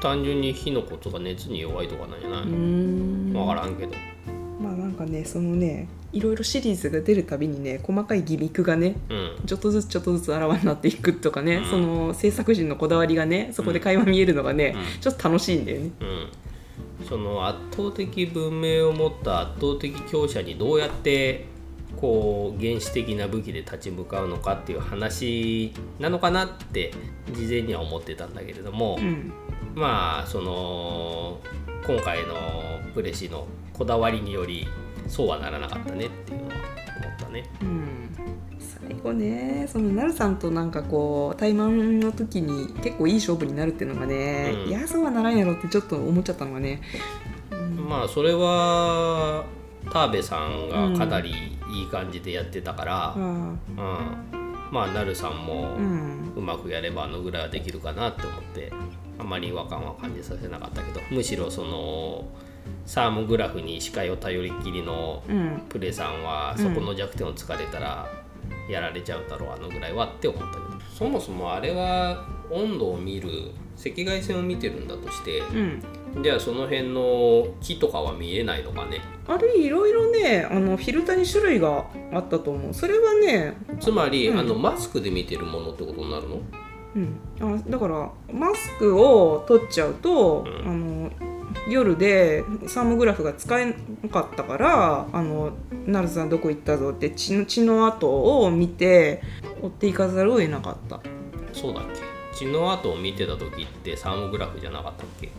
単純に火の粉とか熱に弱いとかなんじゃないん。分からんけど。まあなんかねそのねいろいろシリーズが出るたびにね細かいギミックがねうんちょっとずつちょっとずつあらわになっていくとかね、うんその制作陣のこだわりがねそこで垣間見えるのがね、うんちょっと楽しいんだよね。うんその圧倒的文明を持った圧倒的強者にどうやってこう原始的な武器で立ち向かうのかっていう話なのかなって事前には思ってたんだけれども、うんまあその今回のプレシのこだわりによりそうはならなかったねっていうのは思ったね。うん最後ね。そのなるさんとなんかこう対マンの時に結構いい勝負になるっていうのがね、うん。いやそうはならんやろってちょっと思っちゃったのがね、うん。まあそれは田辺さんがかなりいい感じでやってたから、あうん。まあなるさんもあうん。うまくやればあのぐらいはできるかなって思ってあまり違和感は感じさせなかったけどむしろそのサーモグラフに視界を頼りっきりのうん。プレさんはそこの弱点を突かれたらやられちゃうだろうあのぐらいはって思ったけど。そもそもあれは温度を見る赤外線を見てるんだとしてうん。じゃあその辺の木とかは見えないのかね。あれいろいろねあのフィルターに種類があったと思う。それはねつまり、うん。あのマスクで見てるものってことになるの？うん、あだからマスクを取っちゃうと、うん。あの夜でサーモグラフが使えなかったから「あのナルさんどこ行ったぞ」って血の血の跡を見て追っていかざるを得なかった。そうだっけ？血の跡を見てた時ってサーモグラフじゃなかったっけ？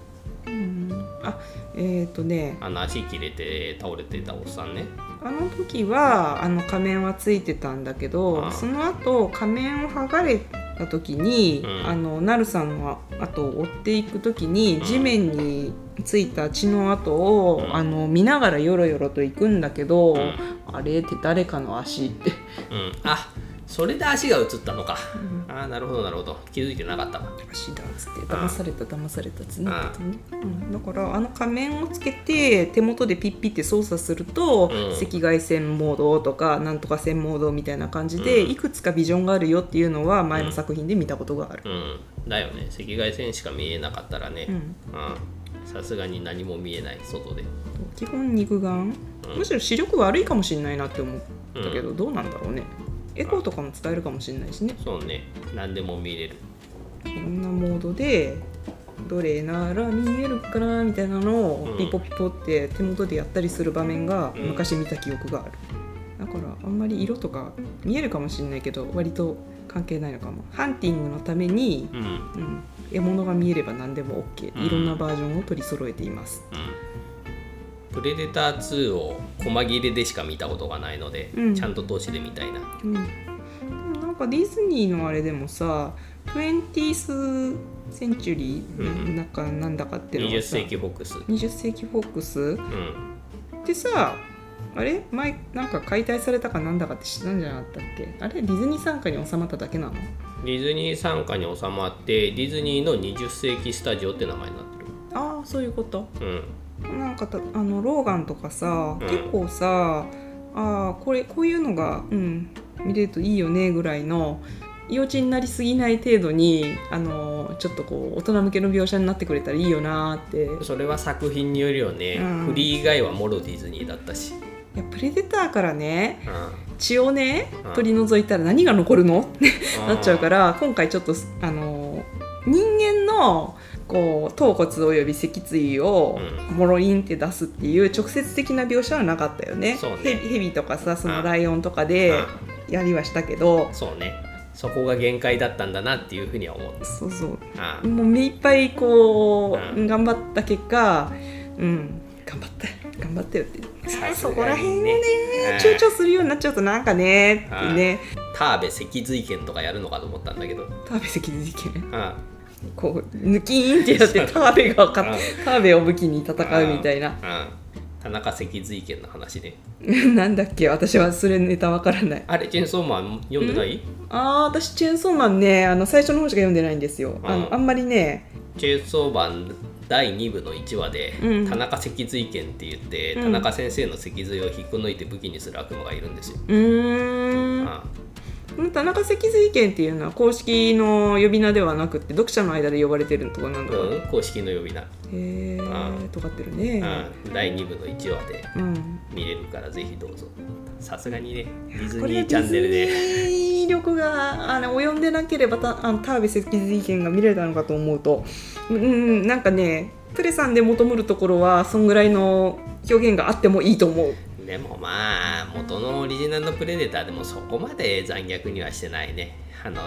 うん、あえっ、とね。あの足切れて倒れてたおっさんね。あの時はあの仮面はついてたんだけどその後仮面を剥がれた時に、うん。あのナルさんの後を追っていく時にん。地面についた血の跡を、うん。あの見ながらよろよろと行くんだけど、うん。あれって誰かの足って、うん。あそれで足が映ったのか、ああなるほどなるほど。気づいてなかったわ。足だっつって騙された騙されたっつなってたね、うん、だからあの仮面をつけて手元でピッピって操作すると、うん。赤外線モードとかなんとか線モードみたいな感じで、うん。いくつかビジョンがあるよっていうのは前の作品で見たことがある、うん。だよね。赤外線しか見えなかったらね。うん。うん。さすがに何も見えない外で。基本肉眼、うん。むしろ視力悪いかもしれないなって思ったけど、どうなんだろうねエコーとかも使えるかもしれないしね。そうね。何でも見れる。いろんなモードでどれなら見えるかなみたいなのをうんピポピポって手元でやったりする場面がうん。昔見た記憶がある、だからあんまり色とか見えるかもしれないけど割と関係ないのかも。ハンティングのために、うん。うん。うん、獲物が見えれば何でも OK うん。いろんなバージョンを取り揃えています、プレデター2を細切れでしか見たことがないので、うん。ちゃんと通しで見たいな。うん、なんかディズニーのあれでもさ 20th センチュリうーなんかなんだかっていうの20がさ世紀フォックス。20世紀フォックス。うんってさあれ？前なんか解体されたかなんだかって知ったんじゃなかったっけ？あれ？ディズニー傘下に収まっただけなの？ディズニー傘下に収まってディズニーの20世紀スタジオって名前になってる。ああそういうこと？うんなんかたあのローガンとかさ、うん。結構さあーこれこういうのが、うん、見れるといいよねぐらいの幼稚になりすぎない程度にあのちょっとこう大人向けの描写になってくれたらいいよなーって。いそれは作品によるよね、うん。フリー以外はもろディズニーだったし、やプレデターからねうん。血をねうん。取り除いたら何が残るのってなっちゃうから今回ちょっとあの人間のこう頭骨および脊椎をうもろいんって出すっていう直接的な描写はなかったよね。そうね。ヘビとかさそうん。のライオンとかでやりはしたけど。そうね。そこが限界だったんだなっていうふうには思ったそうそう。あもう目いっぱいこう、うん。頑張った結果うん。頑張った頑張ったよってさすそこら辺ねうん。躊躇するようになっちゃうとなんかね。ってね。田辺脊髄剣とかやるのかと思ったんだけど、田辺関事件うんこう抜きーんってやって [LAUGHS] 田辺が勝っうん。田辺を武器に戦うみたいな、うん。田中脊髄腱の話ね。[LAUGHS] なんだっけ私はそれネタわからない。あれチェーンソーマン読んでない？あー私チェーンソーマンねあの最初の方しか読んでないんですよ。あうん。のあんまりね。チェーンソーマン第2部の1話で、うん。田中脊髄腱って言って、うん。田中先生の脊髄を引っこ抜いて武器にする悪魔がいるんですよ、うーん。あ田中脊髄腱っていうのは公式の呼び名ではなくて読者の間で呼ばれてるとこなんだ、へう。ん、公式の呼び名、えうん。とかってるね。うん、第2部の1話でうん。見れるからぜひどうぞ。さすがにねディズニーチャンネルで。ディズニー力があの及んでなければたあの田辺脊髄腱が見れたのかと思うと。うん。なんかねプレさんで求むるところはそんぐらいの表現があってもいいと思うでもまあ元のオリジナルのプレデターでもそこまで残虐にはしてないね。あの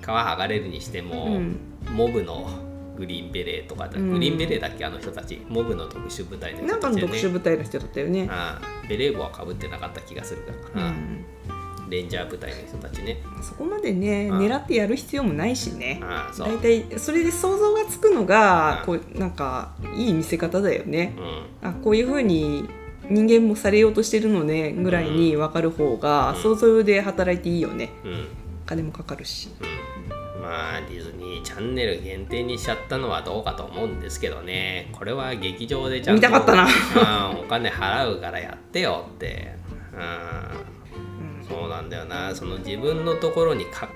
皮剥がれるにしても、うん。モブのグリーンベレーとかだ、うん。グリーンベレーだっけあの人たちモブの特殊部隊のなんかの人たちよね。特殊部隊の人だったよね。ああベレー帽はかぶってなかった気がするから、うあん。あレンジャー部隊の人たちね。そこまでねうん狙ってやる必要もないしね。大体それで想像がつくのがうんこうなんかいい見せ方だよね。うん。あこういう風に人間もされようとしてるのねぐらいに分かる方がうん。想像で働いていいよね。うん。金もかかるし。うん。まあディズニーチャンネル限定にしちゃったのはどうかと思うんですけどね。これは劇場でちゃんと見たかったな。うんお金払うからやってよって。うん。そうなんだよな。その自分のところにか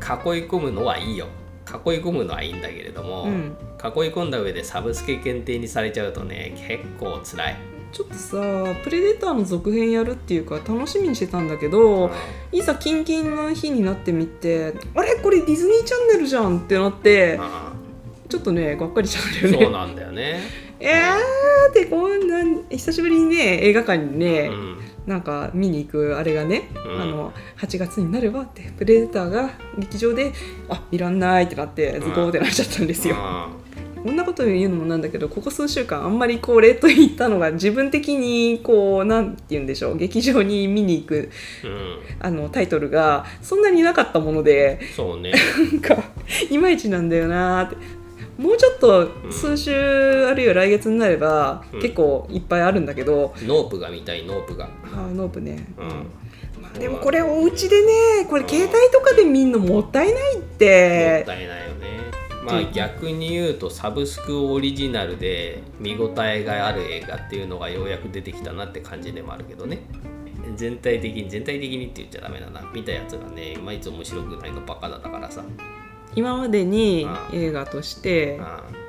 囲い込むのはいいよ。囲い込むのはいいんだけれども、うん。囲い込んだ上でサブスク限定にされちゃうとね結構辛い、ちょっとさプレデターの続編やるっていうか楽しみにしてたんだけど、うんいざキンキンの日になってみてあれ？これディズニーチャンネルじゃんってなってあちょっとねがっかりしちゃうんだあよね。そうなんだよね、[LAUGHS] えーってこんな久しぶりにね映画館にね、うん。なんか見に行くあれがね、うん。あの8月になればってプレデターが劇場であいらんないってなってズコーってなっちゃったんですよ、こんなこと言うのもなんだけどここ数週間あんまりこれと言ったのが自分的にこうなんて言うんでしょう劇場に見に行くうん、うん、あのタイトルがそんなになかったものでそうね。なんかいまいちなんだよなーって。もうちょっと数週あるいは来月になれば、うん。結構いっぱいあるんだけど、ノープが見たいノープが。あーノープね、うん。まあ、でもこれお家でねこれ携帯とかで見んのもったいないっもってたいないよねまあうん。逆に言うとサブスクオリジナルで見応えがある映画っていうのがようやく出てきたなって感じでもあるけどね。全体的に全体的にって言っちゃダメだな。見たやつがねいまいち面白くないのばっかだからさ。今までにあ映画としてああ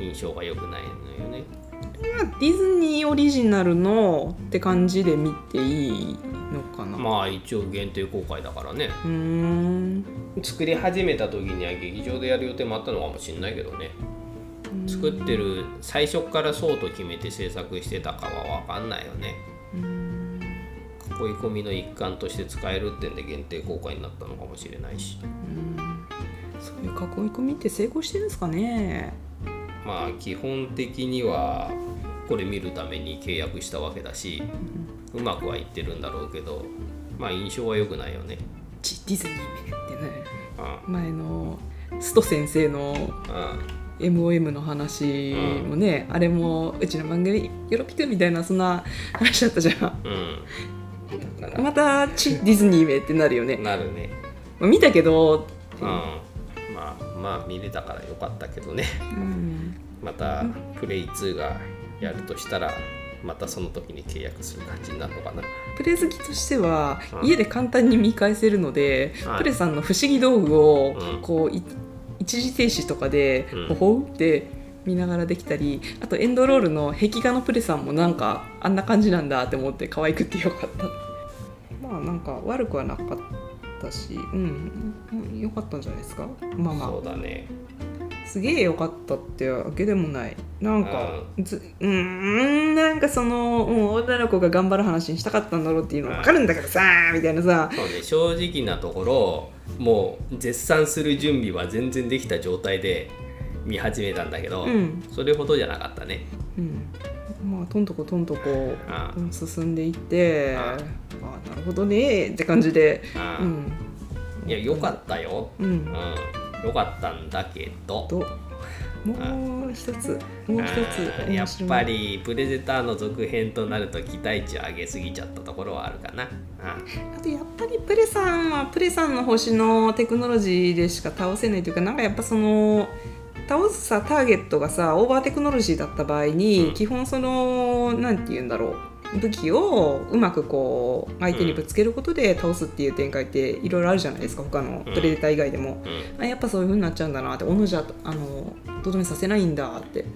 印象が良くないのよねまあディズニーオリジナルのって感じで見ていいのかな、まあ一応限定公開だからね。うーん。作り始めた時には劇場でやる予定もあったのかもしれないけどね。作ってる最初からそうと決めて制作してたかは分かんないよね。囲い込みの一環として使えるってんで限定公開になったのかもしれないし。そういう囲い込みって成功してるんですかね？まあ基本的にはこれ見るために契約したわけだしうまくはいってるんだろうけどまあ印象は良くないよね。ちディズニーめってね。あ前のスト先生のあ MOM の話もね、あれもうちの番組「ヨロピク」みたいなそんな話だったじゃん。うん。またちディズニーめってなるよね。らなるね。まあ見たけど、うん。まあまあ見れたからよかったけどね。うん、またプレイ2がやるとしたらまたその時に契約する感じになるのかな。プレ好きとしてはうん。家で簡単に見返せるので、はい。プレさんの不思議道具をうん。こうい一時停止とかでうん。ほほうって見ながらできたりあとエンドロールの壁画のプレさんもなんかあんな感じなんだって思って可愛くてよかった。まあなんか悪くはなかったしうん。うん。よかったんじゃないですか。まあまあ。そうだねすげえ良かったってわけでもない。なんかずうーんなんかその、うん、女の子が頑張る話にしたかったんだろうっていうのは分かるんだけどさみたいなさ。そうね正直なところもう絶賛する準備は全然できた状態で見始めたんだけど、うん。それほどじゃなかったね。うん。まあとんとことんとこ進んでいってあああなるほどねって感じで。あうん。いや良かったよ、うん。うん、良かったんだけど。ともう一つもう一つやっぱりプレデターの続編となると期待値を上げすぎちゃったところはあるかな、ああとやっぱりプレさんはプレさんの星のテクノロジーでしか倒せないというかなんかやっぱその倒すさターゲットがさオーバーテクノロジーだった場合に、うん。基本そのなんて言うんだろう武器をうまくこう相手にぶつけることで倒すっていう展開っていろいろあるじゃないですか他のプレデター以外でも、うん。あやっぱそういう風になっちゃうんだなって斧じゃあのとどめさせないんだって。も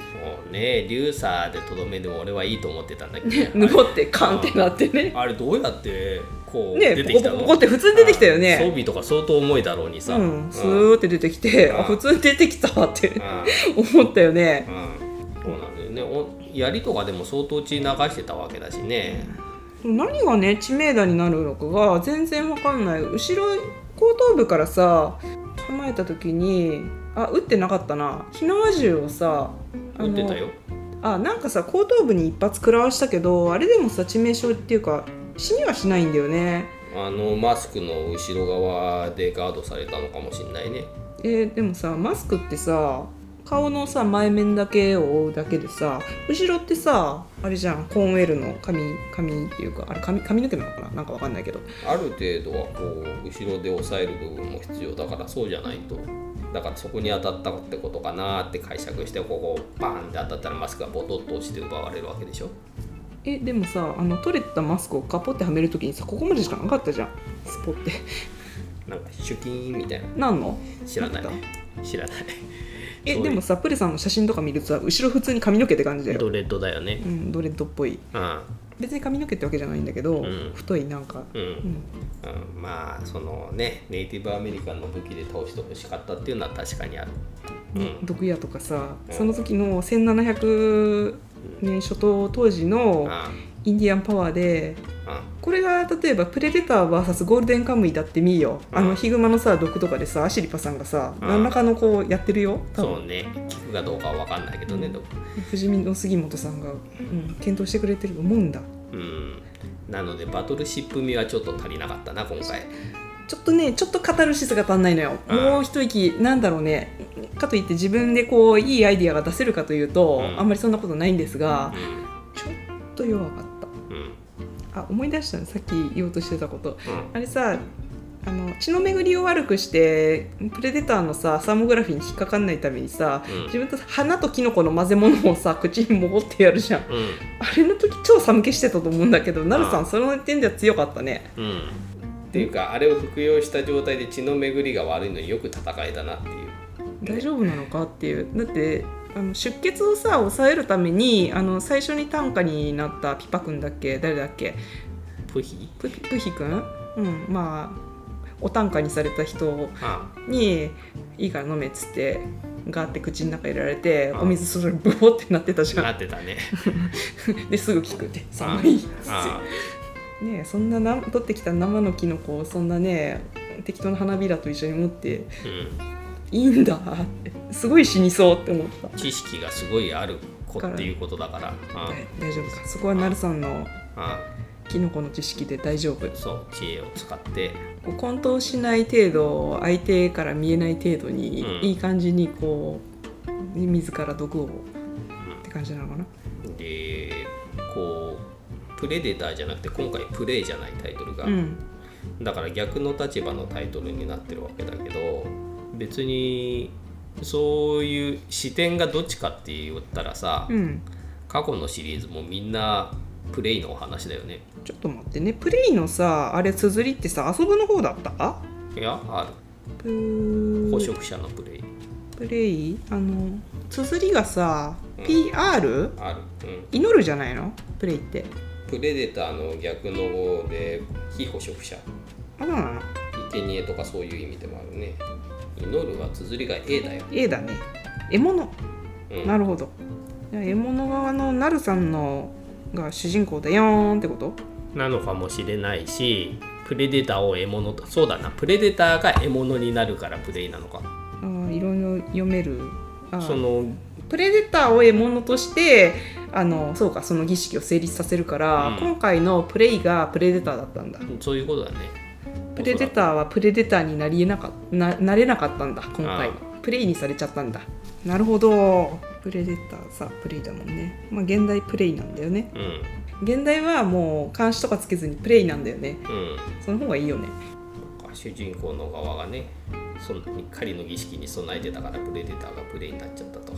うねリューサーでとどめでも俺はいいと思ってたんだけど、[LAUGHS] ぬぼってカンってなってね。あれどうやってこうね出てきたの？ボコボコって普通に出てきたよね。あ装備とか相当重いだろうにさ、うん、スーって出てきて、うん。あ普通に出てきたってうん。[LAUGHS] 思ったよね。うん。そうなんだよね。お槍とかでも相当血流してたわけだしね、何がね知名度になるのかが全然わかんない。後ろ後頭部からさ構えた時にあ撃ってなかったな。火縄銃をさあの撃ってたよ。あなんかさ後頭部に一発食らわしたけどあれでもさ致命傷っていうか死にはしないんだよね。あのマスクの後ろ側でガードされたのかもしんないね。えーでもさマスクってさ顔のさ前面だけを覆うだけでさ後ろってさあれじゃんコーンウェルの髪髪っていうかあれ髪髪の毛なのかな？なんかわかんないけど。ある程度はこう後ろで押さえる部分も必要だからそうじゃないと。だからそこに当たったってことかなって解釈してここバーンって当たったらマスクがボトッと落ちて奪われるわけでしょ？えでもさあの取れたマスクをカポってはめるときにさここまでしかなかったじゃん。スポって。なんかシュキーンみたいな。なんの？知らない知らないえでもさプレさんの写真とか見るとさ後ろ普通に髪の毛って感じだよ。ドレッドだよね。うんドレッドっぽい。うん。別に髪の毛ってわけじゃないんだけど、ん。太いなんか。うん、うん。うん、まあそのねネイティブアメリカンの武器で倒してほしかったっていうのは確かにある。うん。毒矢とかさうん。その時の1700年初頭当時のあインディアンパワーであこれが例えばプレデター VS ゴールデンカムイだってみーよ。あうん。のヒグマのさ毒とかでさアシリパさんがさうん。何らかのこうやってるよ。そうね。聞くかどうかは分かんないけどね、ど不死身の杉本さんが、うん、検討してくれてると思うんだ。うん。なのでバトルシップ味はちょっと足りなかったな今回。ちょっとねちょっとカタルシスが足んないのよ、うん。もう一息なんだろうね。かといって自分でこういいアイディアが出せるかというと、うん。あんまりそんなことないんですがう、ちょっと弱かった。んうんあ思い出したの。さっき言おうとしてたこと。うん。あれさあの血の巡りを悪くしてプレデターのさサーモグラフィーに引っかかんないためにさ、うん。自分と花とキノコの混ぜ物をさ口にもごってやるじゃん。うん。あれの時超寒気してたと思うんだけどなるさあんその点では強かったね。うん。っていうかあれを服用した状態で血の巡りが悪いのによく戦えたなっていう。大丈夫なのかっていう。だってあの出血をさ抑えるためにあの最初に担架になったピパ君だっけ？誰だっけ？プヒ？ププヒ君？うんまあお担架にされた人あにいいから飲めっつってガーって口の中入れられてあお水それブボってなってたじゃなんってたね。[LAUGHS] ですぐ効くって。寒いっつって。あ。ねえそんなな取ってきた生のキノコをそんなね適当な花びらと一緒に持ってうんいいんだ。ってすごい死にそうって思った。知識がすごいある子っていうことだから。あ大丈夫か。そこはなるさんのあキノコの知識で大丈夫そう知恵を使って。こう混沌しない程度相手から見えない程度に、うん。いい感じにこう自ら毒をって感じなのかな？でこうプレデターじゃなくて今回プレイじゃないタイトルが、うん。だから逆の立場のタイトルになってるわけだけど別にそういう視点がどっちかって言ったらさ、うん。過去のシリーズもみんなプレイのお話だよね。ちょっと待ってね。プレイのさあれ綴りってさ遊ぶの方だった？いやあプる捕食者のプレイ。プレイ？あの綴りがさうん。PR? ある、うん、祈るじゃないの？プレイって。プレデターの逆の語で非捕食者。あそうなの？生贄とかそういう意味でもあるね祈るは綴りが A だよ、A だね。獲物。うん、なるほど。獲物側のなるさんのが主人公だよーんってこと？なのかもしれないしプレデターを獲物とそうだな。プレデターが獲物になるからプレイなのか。あーいろいろ読める。そのプレデターを獲物としてあのそうかその儀式を成立させるから、うん。今回のプレイがプレデターだったんだ。そういうことだねプレデターはプレデターになりえなかななれなかったんだ今回。あプレイにされちゃったんだ。なるほど。プレデターさプレイだもんね。まあ現代プレイなんだよね。うん。現代はもう監視とかつけずにプレイなんだよね。うん。その方がいいよね。主人公の側がねそんなに狩りの儀式に備えてたからプレデターがプレイになっちゃったと。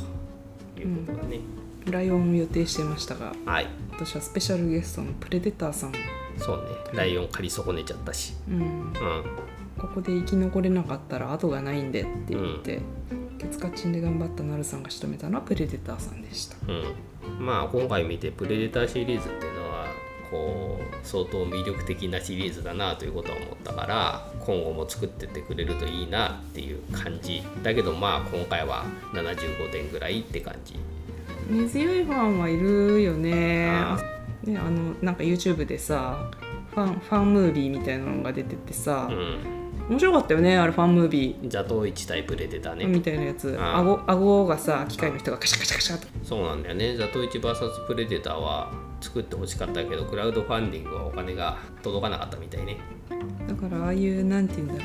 いうことだね、ライオンを予定してましたがはい。私はスペシャルゲストのプレデターさん、そうね。ライオン狩り損ねちゃったし。うん、うん。ここで生き残れなかったら後がないんでって言って、ケツカチンで頑張ったナルさんが仕留めたのはプレデターさんでした。うん、まあ今回見てプレデターシリーズっていうのはこう相当魅力的なシリーズだなということは思ったから今後も作ってってくれるといいなっていう感じだけどまあ今回は75点ぐらいって感じ。根強いファンはいるよねあねあのなんか YouTube でさファンファンムービーみたいなのが出ててさ、うん。面白かったよねあれファンムービー。座頭市対プレデターね。みたいなやつ。あ顎顎がさ機械の人がカシャカシャカシャと。そうなんだよね。座頭市 VS プレデターは作ってほしかったけどクラウドファンディングはお金が届かなかったみたいね。だからああいうなんて言うんだろう。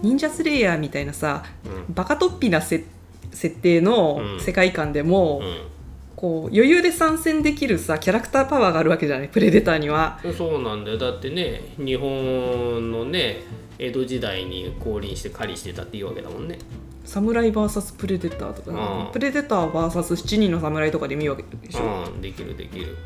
忍者スレイヤーみたいなさうん。バカ突飛なせ設定のうん。世界観でも、うんこう余裕で参戦できるさキャラクターパワーがあるわけじゃない？プレデターには。そうなんだよ。だってね日本のね江戸時代に降臨して狩りしてたっていうわけだもんね。サムライ VS プレデターとか、うん。プレデター VS7 人の侍とかでもいいわけでしょ、うんできるできる